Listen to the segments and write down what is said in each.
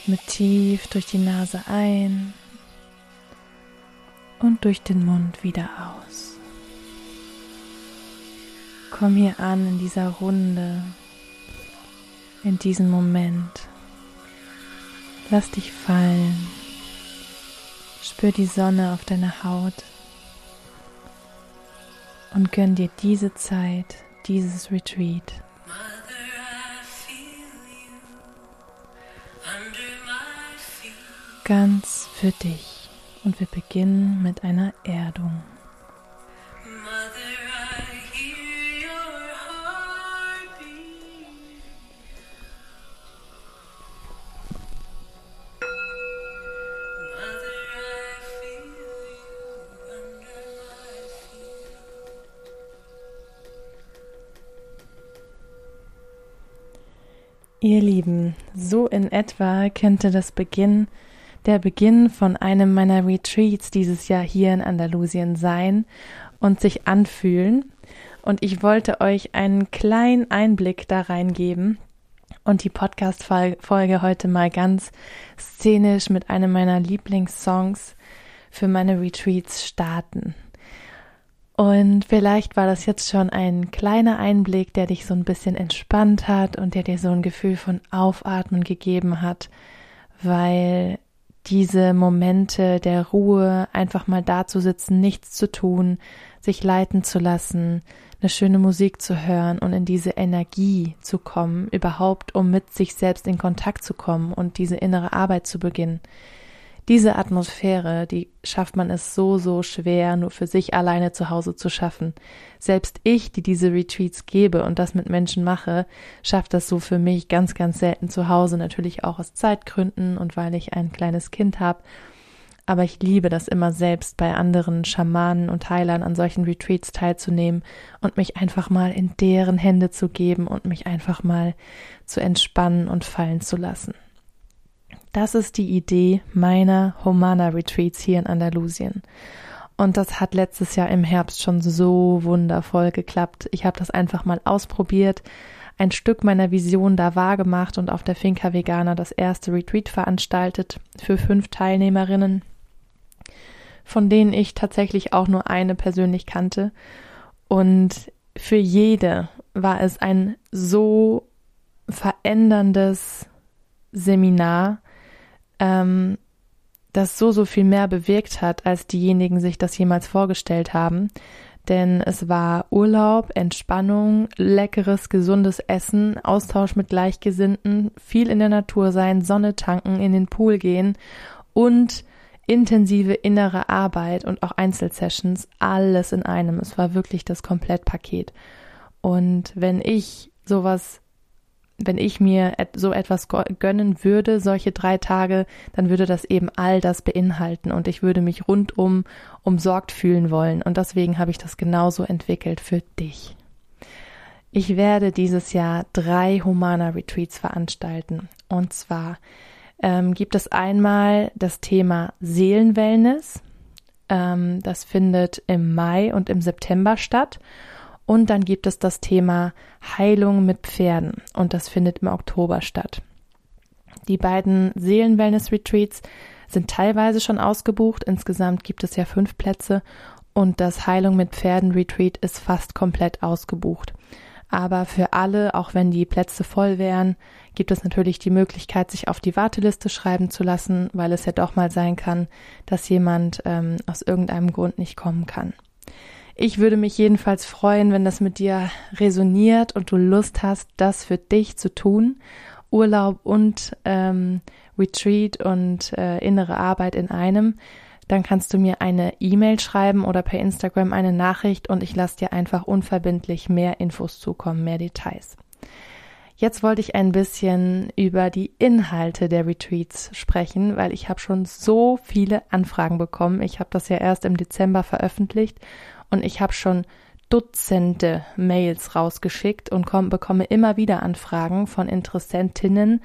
Atme tief durch die Nase ein und durch den Mund wieder aus. Komm hier an in dieser Runde, in diesem Moment. Lass dich fallen. Spür die Sonne auf deiner Haut und gönn dir diese Zeit, dieses Retreat. Ganz für dich. Und wir beginnen mit einer Erdung. Ihr Lieben, so in etwa könnte das Beginn, der Beginn von einem meiner Retreats dieses Jahr hier in Andalusien sein und sich anfühlen. Und ich wollte euch einen kleinen Einblick da reingeben und die Podcast-Folge heute mal ganz szenisch mit einem meiner Lieblingssongs für meine Retreats starten. Und vielleicht war das jetzt schon ein kleiner Einblick, der dich so ein bisschen entspannt hat und der dir so ein Gefühl von Aufatmen gegeben hat, weil diese Momente der Ruhe, einfach mal da zu sitzen, nichts zu tun, sich leiten zu lassen, eine schöne Musik zu hören und in diese Energie zu kommen, überhaupt um mit sich selbst in Kontakt zu kommen und diese innere Arbeit zu beginnen diese Atmosphäre, die schafft man es so, so schwer, nur für sich alleine zu Hause zu schaffen. Selbst ich, die diese Retreats gebe und das mit Menschen mache, schafft das so für mich ganz, ganz selten zu Hause, natürlich auch aus Zeitgründen und weil ich ein kleines Kind habe. Aber ich liebe das immer selbst, bei anderen Schamanen und Heilern an solchen Retreats teilzunehmen und mich einfach mal in deren Hände zu geben und mich einfach mal zu entspannen und fallen zu lassen. Das ist die Idee meiner Humana Retreats hier in Andalusien. Und das hat letztes Jahr im Herbst schon so wundervoll geklappt. Ich habe das einfach mal ausprobiert, ein Stück meiner Vision da wahrgemacht und auf der Finca Vegana das erste Retreat veranstaltet für fünf Teilnehmerinnen, von denen ich tatsächlich auch nur eine persönlich kannte. Und für jede war es ein so veränderndes Seminar, ähm, das so, so viel mehr bewirkt hat, als diejenigen sich das jemals vorgestellt haben. Denn es war Urlaub, Entspannung, leckeres, gesundes Essen, Austausch mit Gleichgesinnten, viel in der Natur sein, Sonne tanken, in den Pool gehen und intensive innere Arbeit und auch Einzelsessions, alles in einem. Es war wirklich das Komplettpaket. Und wenn ich sowas wenn ich mir so etwas gönnen würde, solche drei Tage, dann würde das eben all das beinhalten und ich würde mich rundum umsorgt fühlen wollen. Und deswegen habe ich das genauso entwickelt für dich. Ich werde dieses Jahr drei Humana Retreats veranstalten. Und zwar ähm, gibt es einmal das Thema Seelenwellness. Ähm, das findet im Mai und im September statt. Und dann gibt es das Thema Heilung mit Pferden und das findet im Oktober statt. Die beiden Seelenwellness-Retreats sind teilweise schon ausgebucht. Insgesamt gibt es ja fünf Plätze und das Heilung mit Pferden Retreat ist fast komplett ausgebucht. Aber für alle, auch wenn die Plätze voll wären, gibt es natürlich die Möglichkeit, sich auf die Warteliste schreiben zu lassen, weil es ja doch mal sein kann, dass jemand ähm, aus irgendeinem Grund nicht kommen kann. Ich würde mich jedenfalls freuen, wenn das mit dir resoniert und du Lust hast, das für dich zu tun. Urlaub und ähm, Retreat und äh, innere Arbeit in einem. dann kannst du mir eine E-Mail schreiben oder per Instagram eine Nachricht und ich lasse dir einfach unverbindlich mehr Infos zukommen, mehr Details. Jetzt wollte ich ein bisschen über die Inhalte der Retreats sprechen, weil ich habe schon so viele Anfragen bekommen. Ich habe das ja erst im Dezember veröffentlicht und ich habe schon Dutzende Mails rausgeschickt und komm, bekomme immer wieder Anfragen von Interessentinnen,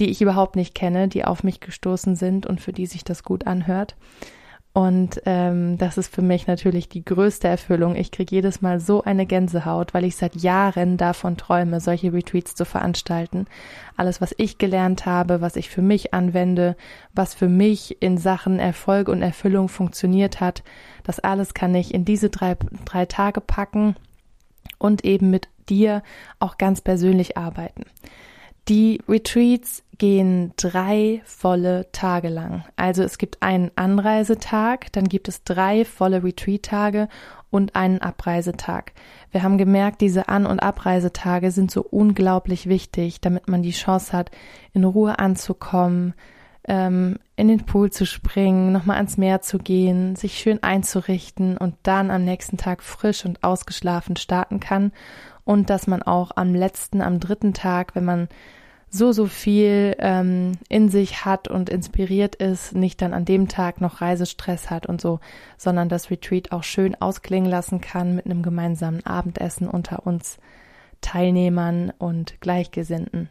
die ich überhaupt nicht kenne, die auf mich gestoßen sind und für die sich das gut anhört. Und ähm, das ist für mich natürlich die größte Erfüllung. Ich kriege jedes Mal so eine Gänsehaut, weil ich seit Jahren davon träume, solche Retreats zu veranstalten. Alles, was ich gelernt habe, was ich für mich anwende, was für mich in Sachen Erfolg und Erfüllung funktioniert hat, das alles kann ich in diese drei, drei Tage packen und eben mit dir auch ganz persönlich arbeiten. Die Retreats gehen drei volle Tage lang. Also es gibt einen Anreisetag, dann gibt es drei volle Retreat-Tage und einen Abreisetag. Wir haben gemerkt, diese An- und Abreisetage sind so unglaublich wichtig, damit man die Chance hat, in Ruhe anzukommen, ähm, in den Pool zu springen, nochmal ans Meer zu gehen, sich schön einzurichten und dann am nächsten Tag frisch und ausgeschlafen starten kann und dass man auch am letzten, am dritten Tag, wenn man so, so viel ähm, in sich hat und inspiriert ist, nicht dann an dem Tag noch Reisestress hat und so, sondern das Retreat auch schön ausklingen lassen kann mit einem gemeinsamen Abendessen unter uns Teilnehmern und Gleichgesinnten.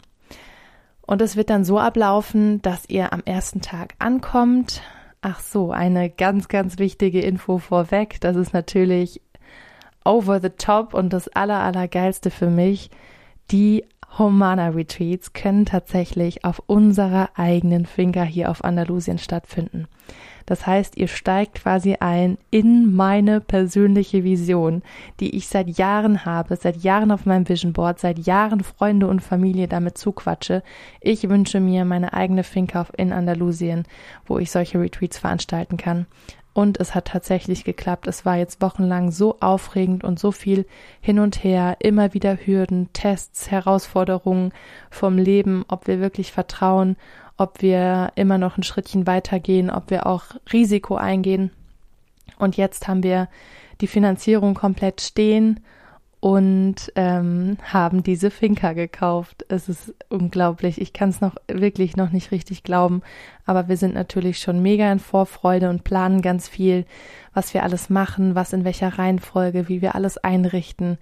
Und es wird dann so ablaufen, dass ihr am ersten Tag ankommt. Ach so, eine ganz, ganz wichtige Info vorweg. Das ist natürlich over the top und das aller, allergeilste für mich. Die Humana Retreats können tatsächlich auf unserer eigenen Finca hier auf Andalusien stattfinden. Das heißt, ihr steigt quasi ein in meine persönliche Vision, die ich seit Jahren habe, seit Jahren auf meinem Vision Board, seit Jahren Freunde und Familie damit zuquatsche. Ich wünsche mir meine eigene Finca in Andalusien, wo ich solche Retreats veranstalten kann. Und es hat tatsächlich geklappt. Es war jetzt wochenlang so aufregend und so viel hin und her, immer wieder Hürden, Tests, Herausforderungen vom Leben, ob wir wirklich vertrauen, ob wir immer noch ein Schrittchen weitergehen, ob wir auch Risiko eingehen. Und jetzt haben wir die Finanzierung komplett stehen und ähm, haben diese Finca gekauft. Es ist unglaublich. Ich kann es noch wirklich noch nicht richtig glauben, aber wir sind natürlich schon mega in Vorfreude und planen ganz viel, was wir alles machen, was in welcher Reihenfolge, wie wir alles einrichten.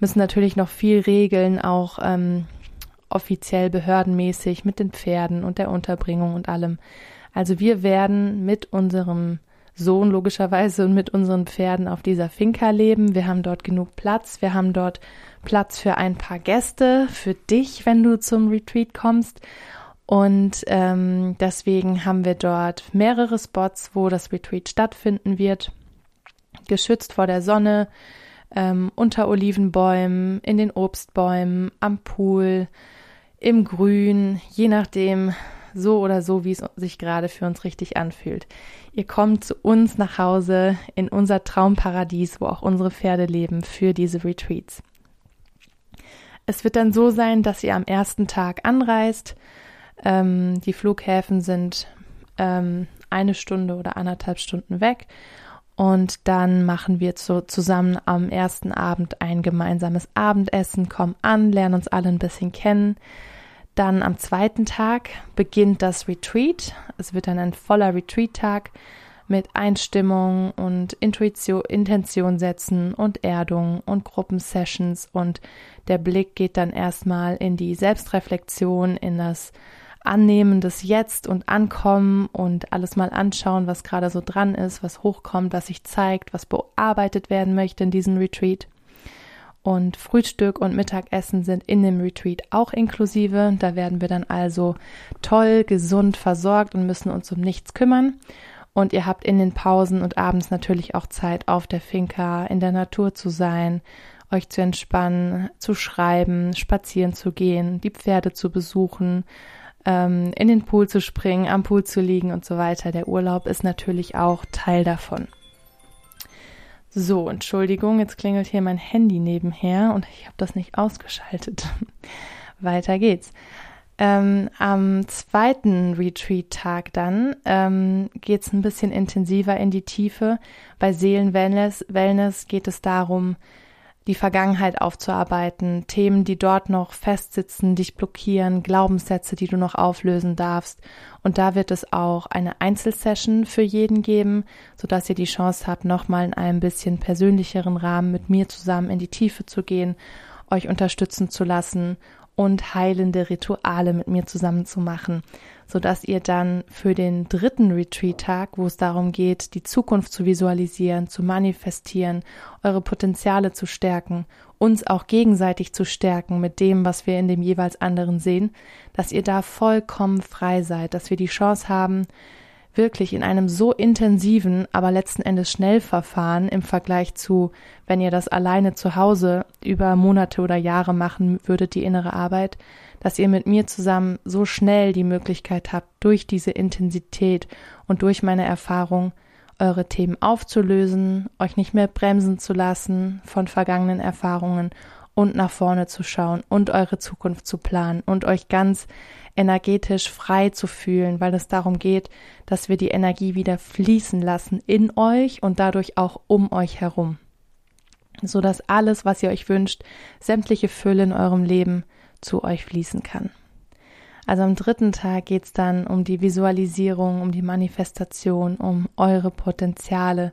Müssen natürlich noch viel regeln, auch ähm, offiziell behördenmäßig mit den Pferden und der Unterbringung und allem. Also wir werden mit unserem Sohn logischerweise und mit unseren Pferden auf dieser Finca leben. Wir haben dort genug Platz. Wir haben dort Platz für ein paar Gäste, für dich, wenn du zum Retreat kommst. Und ähm, deswegen haben wir dort mehrere Spots, wo das Retreat stattfinden wird. Geschützt vor der Sonne, ähm, unter Olivenbäumen, in den Obstbäumen, am Pool, im Grün, je nachdem, so oder so, wie es sich gerade für uns richtig anfühlt. Ihr kommt zu uns nach Hause in unser Traumparadies, wo auch unsere Pferde leben, für diese Retreats. Es wird dann so sein, dass ihr am ersten Tag anreist. Ähm, die Flughäfen sind ähm, eine Stunde oder anderthalb Stunden weg. Und dann machen wir so zusammen am ersten Abend ein gemeinsames Abendessen, kommen an, lernen uns alle ein bisschen kennen. Dann am zweiten Tag beginnt das Retreat. Es wird dann ein voller Retreat-Tag mit Einstimmung und Intuition, Intention setzen und Erdung und Gruppensessions und der Blick geht dann erstmal in die Selbstreflexion, in das Annehmen des Jetzt und Ankommen und alles mal anschauen, was gerade so dran ist, was hochkommt, was sich zeigt, was bearbeitet werden möchte in diesem Retreat. Und Frühstück und Mittagessen sind in dem Retreat auch inklusive. Da werden wir dann also toll, gesund versorgt und müssen uns um nichts kümmern. Und ihr habt in den Pausen und abends natürlich auch Zeit, auf der Finca in der Natur zu sein, euch zu entspannen, zu schreiben, spazieren zu gehen, die Pferde zu besuchen, ähm, in den Pool zu springen, am Pool zu liegen und so weiter. Der Urlaub ist natürlich auch Teil davon. So, Entschuldigung, jetzt klingelt hier mein Handy nebenher und ich habe das nicht ausgeschaltet. Weiter geht's. Ähm, am zweiten Retreat-Tag dann ähm, geht es ein bisschen intensiver in die Tiefe. Bei Seelenwellness Wellness geht es darum, die Vergangenheit aufzuarbeiten, Themen, die dort noch festsitzen, dich blockieren, Glaubenssätze, die du noch auflösen darfst. Und da wird es auch eine Einzelsession für jeden geben, sodass ihr die Chance habt, nochmal in einem bisschen persönlicheren Rahmen mit mir zusammen in die Tiefe zu gehen, euch unterstützen zu lassen und heilende Rituale mit mir zusammen sodass ihr dann für den dritten Retreat-Tag, wo es darum geht, die Zukunft zu visualisieren, zu manifestieren, eure Potenziale zu stärken, uns auch gegenseitig zu stärken mit dem, was wir in dem jeweils anderen sehen, dass ihr da vollkommen frei seid, dass wir die Chance haben, wirklich in einem so intensiven, aber letzten Endes Schnellverfahren im Vergleich zu, wenn ihr das alleine zu Hause über Monate oder Jahre machen würdet, die innere Arbeit, dass ihr mit mir zusammen so schnell die Möglichkeit habt, durch diese Intensität und durch meine Erfahrung eure Themen aufzulösen, euch nicht mehr bremsen zu lassen von vergangenen Erfahrungen und nach vorne zu schauen und eure Zukunft zu planen und euch ganz energetisch frei zu fühlen, weil es darum geht, dass wir die Energie wieder fließen lassen in euch und dadurch auch um euch herum, so dass alles, was ihr euch wünscht, sämtliche Fülle in eurem Leben zu euch fließen kann. Also am dritten Tag geht es dann um die Visualisierung, um die Manifestation, um eure Potenziale.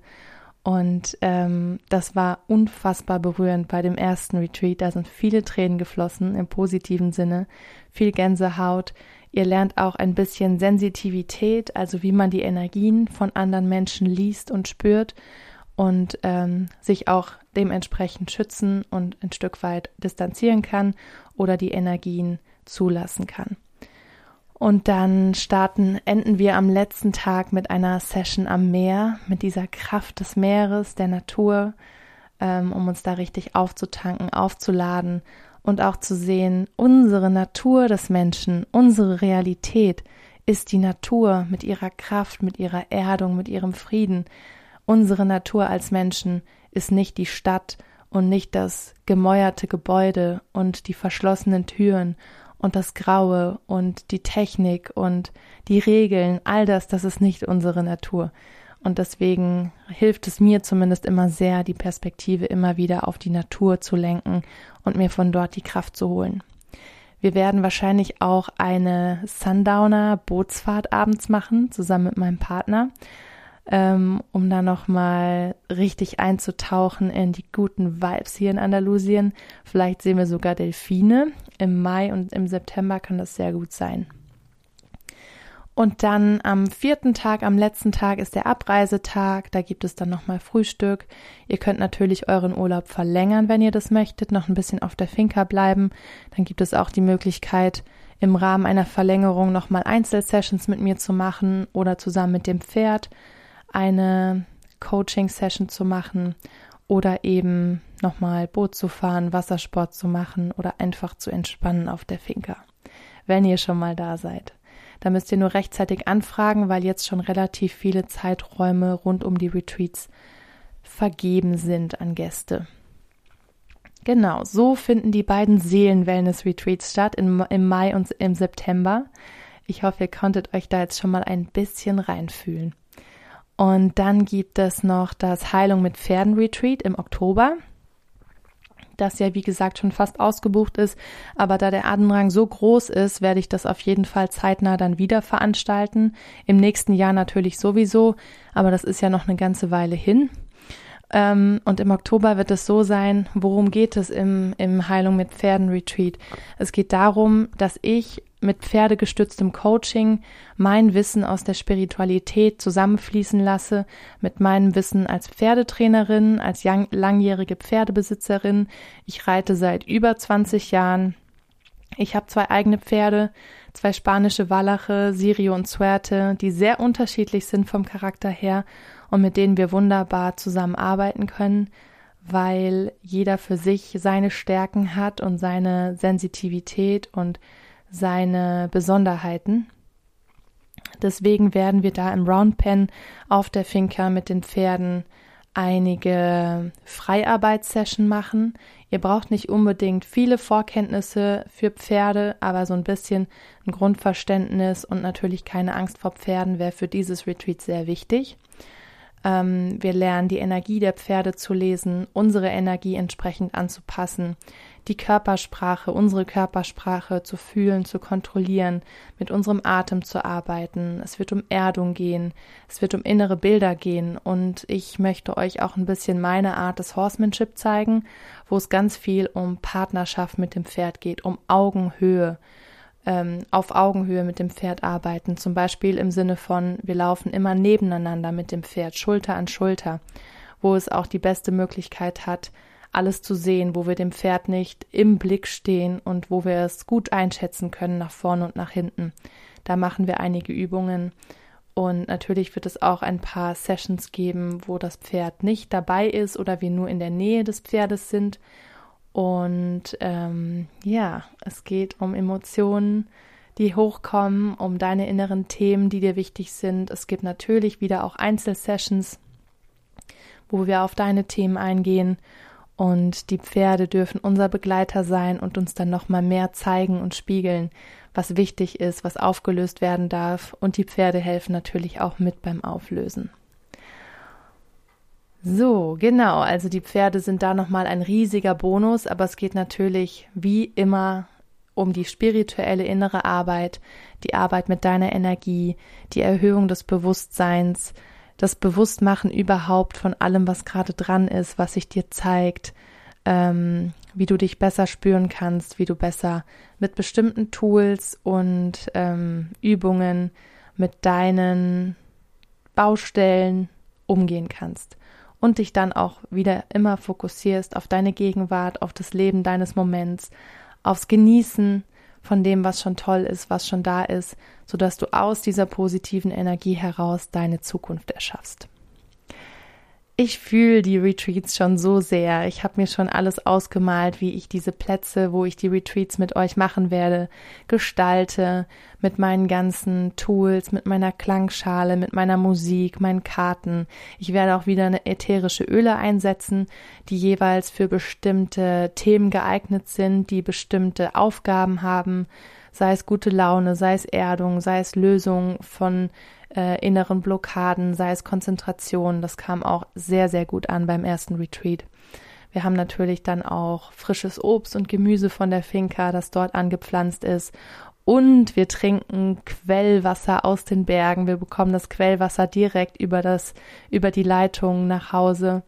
Und ähm, das war unfassbar berührend bei dem ersten Retreat. Da sind viele Tränen geflossen im positiven Sinne viel Gänsehaut. Ihr lernt auch ein bisschen Sensitivität, also wie man die Energien von anderen Menschen liest und spürt und ähm, sich auch dementsprechend schützen und ein Stück weit distanzieren kann oder die Energien zulassen kann. Und dann starten, enden wir am letzten Tag mit einer Session am Meer, mit dieser Kraft des Meeres, der Natur, ähm, um uns da richtig aufzutanken, aufzuladen und auch zu sehen, unsere Natur des Menschen, unsere Realität ist die Natur mit ihrer Kraft, mit ihrer Erdung, mit ihrem Frieden. Unsere Natur als Menschen ist nicht die Stadt und nicht das gemäuerte Gebäude und die verschlossenen Türen und das Graue und die Technik und die Regeln, all das, das ist nicht unsere Natur. Und deswegen hilft es mir zumindest immer sehr, die Perspektive immer wieder auf die Natur zu lenken und mir von dort die Kraft zu holen. Wir werden wahrscheinlich auch eine Sundowner Bootsfahrt abends machen, zusammen mit meinem Partner, ähm, um da nochmal richtig einzutauchen in die guten Vibes hier in Andalusien. Vielleicht sehen wir sogar Delfine. Im Mai und im September kann das sehr gut sein. Und dann am vierten Tag, am letzten Tag ist der Abreisetag. Da gibt es dann nochmal Frühstück. Ihr könnt natürlich euren Urlaub verlängern, wenn ihr das möchtet, noch ein bisschen auf der Finca bleiben. Dann gibt es auch die Möglichkeit, im Rahmen einer Verlängerung nochmal Einzelsessions mit mir zu machen oder zusammen mit dem Pferd eine Coaching-Session zu machen oder eben nochmal Boot zu fahren, Wassersport zu machen oder einfach zu entspannen auf der Finca, wenn ihr schon mal da seid. Da müsst ihr nur rechtzeitig anfragen, weil jetzt schon relativ viele Zeiträume rund um die Retreats vergeben sind an Gäste. Genau, so finden die beiden Seelen-Wellness-Retreats statt im, im Mai und im September. Ich hoffe, ihr konntet euch da jetzt schon mal ein bisschen reinfühlen. Und dann gibt es noch das Heilung mit Pferden Retreat im Oktober das ja wie gesagt schon fast ausgebucht ist. Aber da der Andrang so groß ist, werde ich das auf jeden Fall zeitnah dann wieder veranstalten. Im nächsten Jahr natürlich sowieso, aber das ist ja noch eine ganze Weile hin. Ähm, und im Oktober wird es so sein, worum geht es im, im Heilung mit Pferden Retreat? Es geht darum, dass ich mit pferdegestütztem Coaching mein Wissen aus der Spiritualität zusammenfließen lasse mit meinem Wissen als Pferdetrainerin, als langjährige Pferdebesitzerin. Ich reite seit über 20 Jahren. Ich habe zwei eigene Pferde, zwei spanische Wallache, Sirio und Suerte, die sehr unterschiedlich sind vom Charakter her und mit denen wir wunderbar zusammenarbeiten können, weil jeder für sich seine Stärken hat und seine Sensitivität und seine Besonderheiten. Deswegen werden wir da im Round Pen auf der Finca mit den Pferden einige Freiarbeitssession machen. Ihr braucht nicht unbedingt viele Vorkenntnisse für Pferde, aber so ein bisschen ein Grundverständnis und natürlich keine Angst vor Pferden wäre für dieses Retreat sehr wichtig. Ähm, wir lernen die Energie der Pferde zu lesen, unsere Energie entsprechend anzupassen, die Körpersprache, unsere Körpersprache zu fühlen, zu kontrollieren, mit unserem Atem zu arbeiten. Es wird um Erdung gehen, es wird um innere Bilder gehen und ich möchte euch auch ein bisschen meine Art des Horsemanship zeigen, wo es ganz viel um Partnerschaft mit dem Pferd geht, um Augenhöhe, ähm, auf Augenhöhe mit dem Pferd arbeiten. Zum Beispiel im Sinne von, wir laufen immer nebeneinander mit dem Pferd, Schulter an Schulter, wo es auch die beste Möglichkeit hat, alles zu sehen, wo wir dem Pferd nicht im Blick stehen und wo wir es gut einschätzen können nach vorne und nach hinten. Da machen wir einige Übungen. Und natürlich wird es auch ein paar Sessions geben, wo das Pferd nicht dabei ist oder wir nur in der Nähe des Pferdes sind und ähm, ja, es geht um Emotionen, die hochkommen, um deine inneren Themen, die dir wichtig sind. Es gibt natürlich wieder auch Einzelsessions, wo wir auf deine Themen eingehen. Und die Pferde dürfen unser Begleiter sein und uns dann nochmal mehr zeigen und spiegeln, was wichtig ist, was aufgelöst werden darf. Und die Pferde helfen natürlich auch mit beim Auflösen. So, genau. Also die Pferde sind da nochmal ein riesiger Bonus, aber es geht natürlich wie immer um die spirituelle innere Arbeit, die Arbeit mit deiner Energie, die Erhöhung des Bewusstseins, das Bewusstmachen überhaupt von allem, was gerade dran ist, was sich dir zeigt, ähm, wie du dich besser spüren kannst, wie du besser mit bestimmten Tools und ähm, Übungen mit deinen Baustellen umgehen kannst und dich dann auch wieder immer fokussierst auf deine Gegenwart, auf das Leben deines Moments, aufs Genießen von dem, was schon toll ist, was schon da ist, sodass du aus dieser positiven Energie heraus deine Zukunft erschaffst. Ich fühle die Retreats schon so sehr. Ich habe mir schon alles ausgemalt, wie ich diese Plätze, wo ich die Retreats mit euch machen werde, gestalte, mit meinen ganzen Tools, mit meiner Klangschale, mit meiner Musik, meinen Karten. Ich werde auch wieder eine ätherische Öle einsetzen, die jeweils für bestimmte Themen geeignet sind, die bestimmte Aufgaben haben, sei es gute Laune, sei es Erdung, sei es Lösung von äh, inneren Blockaden, sei es Konzentration. Das kam auch sehr, sehr gut an beim ersten Retreat. Wir haben natürlich dann auch frisches Obst und Gemüse von der Finca, das dort angepflanzt ist. Und wir trinken Quellwasser aus den Bergen. Wir bekommen das Quellwasser direkt über das, über die Leitung nach Hause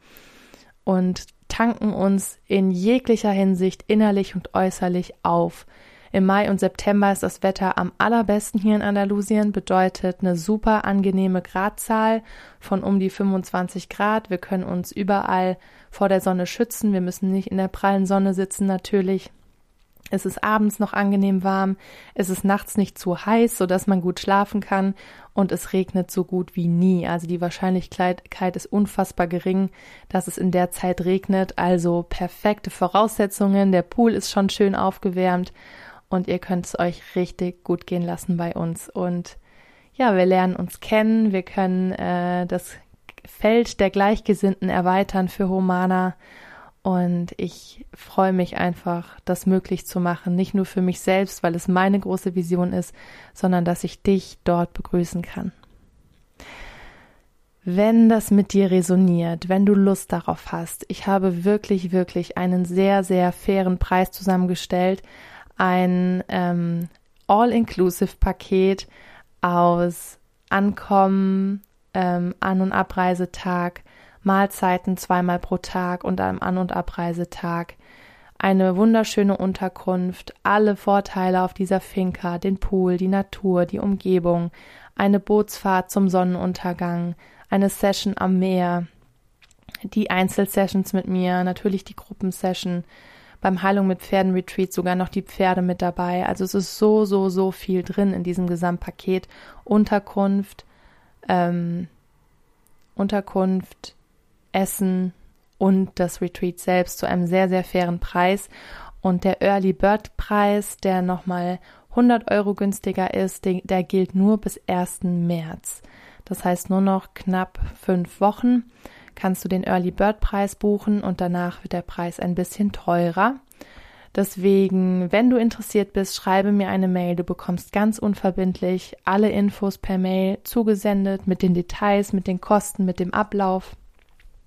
und tanken uns in jeglicher Hinsicht innerlich und äußerlich auf. Im Mai und September ist das Wetter am allerbesten hier in Andalusien, bedeutet eine super angenehme Gradzahl von um die 25 Grad. Wir können uns überall vor der Sonne schützen. Wir müssen nicht in der prallen Sonne sitzen natürlich. Es ist abends noch angenehm warm, es ist nachts nicht zu heiß, sodass man gut schlafen kann und es regnet so gut wie nie. Also die Wahrscheinlichkeit ist unfassbar gering, dass es in der Zeit regnet. Also perfekte Voraussetzungen. Der Pool ist schon schön aufgewärmt und ihr könnt es euch richtig gut gehen lassen bei uns. Und ja, wir lernen uns kennen, wir können äh, das Feld der Gleichgesinnten erweitern für Humana. Und ich freue mich einfach, das möglich zu machen. Nicht nur für mich selbst, weil es meine große Vision ist, sondern dass ich dich dort begrüßen kann. Wenn das mit dir resoniert, wenn du Lust darauf hast, ich habe wirklich, wirklich einen sehr, sehr fairen Preis zusammengestellt, ein ähm, All-Inclusive-Paket aus Ankommen, ähm, An- und Abreisetag, Mahlzeiten zweimal pro Tag und einem An- und Abreisetag, eine wunderschöne Unterkunft, alle Vorteile auf dieser Finca, den Pool, die Natur, die Umgebung, eine Bootsfahrt zum Sonnenuntergang, eine Session am Meer, die Einzelsessions mit mir, natürlich die Gruppensession, beim Heilung mit Pferden Retreat sogar noch die Pferde mit dabei. Also es ist so, so, so viel drin in diesem Gesamtpaket. Unterkunft, ähm, Unterkunft, Essen und das Retreat selbst zu einem sehr, sehr fairen Preis. Und der Early Bird Preis, der nochmal 100 Euro günstiger ist, der, der gilt nur bis 1. März. Das heißt nur noch knapp fünf Wochen kannst du den Early Bird Preis buchen und danach wird der Preis ein bisschen teurer. Deswegen, wenn du interessiert bist, schreibe mir eine Mail. Du bekommst ganz unverbindlich alle Infos per Mail zugesendet mit den Details, mit den Kosten, mit dem Ablauf.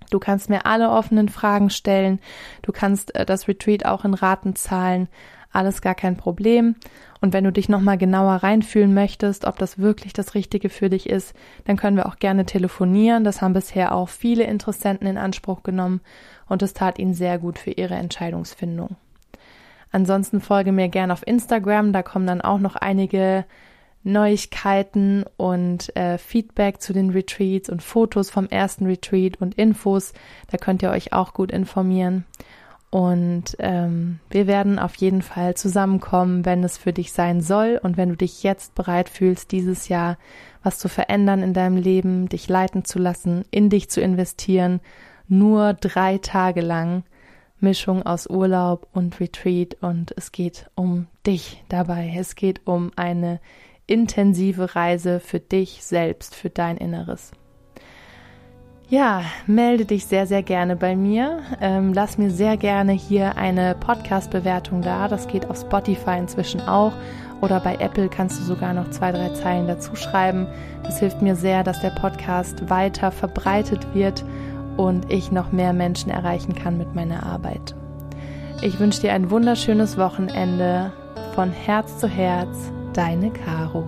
Du kannst mir alle offenen Fragen stellen. Du kannst äh, das Retreat auch in Raten zahlen. Alles gar kein Problem. Und wenn du dich nochmal genauer reinfühlen möchtest, ob das wirklich das Richtige für dich ist, dann können wir auch gerne telefonieren. Das haben bisher auch viele Interessenten in Anspruch genommen und es tat ihnen sehr gut für ihre Entscheidungsfindung. Ansonsten folge mir gerne auf Instagram, da kommen dann auch noch einige Neuigkeiten und äh, Feedback zu den Retreats und Fotos vom ersten Retreat und Infos. Da könnt ihr euch auch gut informieren. Und ähm, wir werden auf jeden Fall zusammenkommen, wenn es für dich sein soll und wenn du dich jetzt bereit fühlst, dieses Jahr was zu verändern in deinem Leben, dich leiten zu lassen, in dich zu investieren, nur drei Tage lang Mischung aus Urlaub und Retreat und es geht um dich dabei. Es geht um eine intensive Reise für dich selbst, für dein Inneres. Ja, melde dich sehr, sehr gerne bei mir. Ähm, lass mir sehr gerne hier eine Podcast-Bewertung da. Das geht auf Spotify inzwischen auch. Oder bei Apple kannst du sogar noch zwei, drei Zeilen dazu schreiben. Das hilft mir sehr, dass der Podcast weiter verbreitet wird und ich noch mehr Menschen erreichen kann mit meiner Arbeit. Ich wünsche dir ein wunderschönes Wochenende von Herz zu Herz, deine Caro.